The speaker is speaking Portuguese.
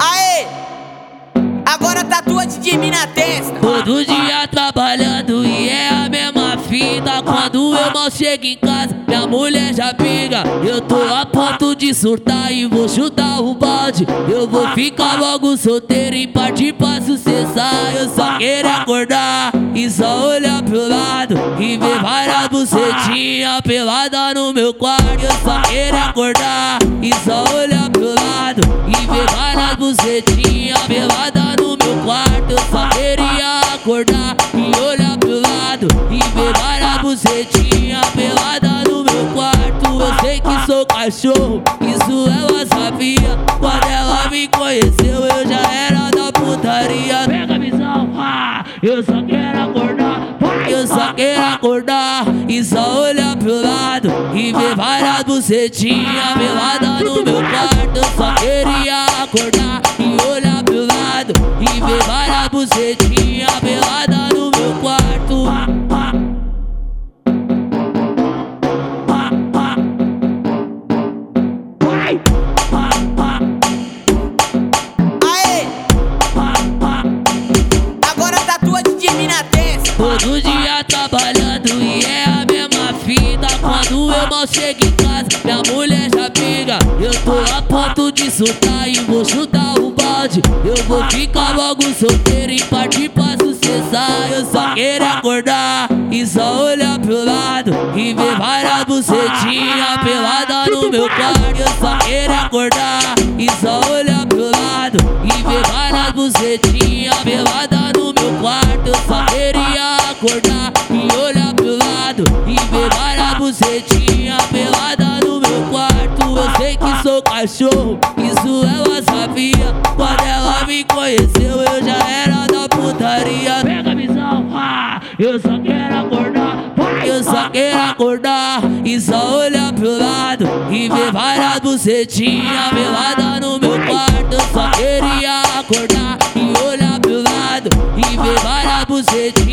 Aê! Agora tatua de mim na testa. Todo dia trabalhando e é a mesma fita. Quando eu mal chego em casa, minha mulher já briga. Eu tô a ponto de surtar e vou chutar o balde. Eu vou ficar logo solteiro e partir pra sucessar. Eu só quero acordar e só olhar pro lado e ver várias bucetinhas pelada no meu quarto. Eu só quero acordar e só olhar pro lado e ver várias bucetinhas pelada no meu quarto. Eu só queria acordar e olhar pro lado e ver várias bucetinhas pelada no meu quarto. Eu sei que sou cachorro, isso ela sabia. Quando ela me conheceu, eu já era da putaria. Pega a visão, ah, eu só quero acordar. Várias bucetinhas pelada no meu quarto. Só queria acordar e olhar pro lado e ver várias bucetinhas pelada no meu quarto. Aê! Agora tatua de mim na testa. Todo dia trabalhando Quando eu mal chego em casa, minha mulher já briga. Eu tô a ponto de soltar e vou chutar o balde. Eu vou ficar logo solteiro e partir pra sucessar. Eu só quero acordar e só olhar pro lado e ver várias bucetinhas pelada no meu quarto. Eu só quero acordar e só olhar pro lado e ver várias bucetinhas pelada no meu quarto. Eu só queria acordar e olhar várias bucetinhas pelada no meu quarto. Eu sei que sou cachorro, isso ela sabia. Quando ela me conheceu, eu já era da putaria. Pega a visão, ah, eu só quero acordar. Eu só quero acordar e só olhar pro lado e ver várias bucetinhas pelada no meu quarto. Eu só queria acordar e olhar pro lado e ver várias bucetinhas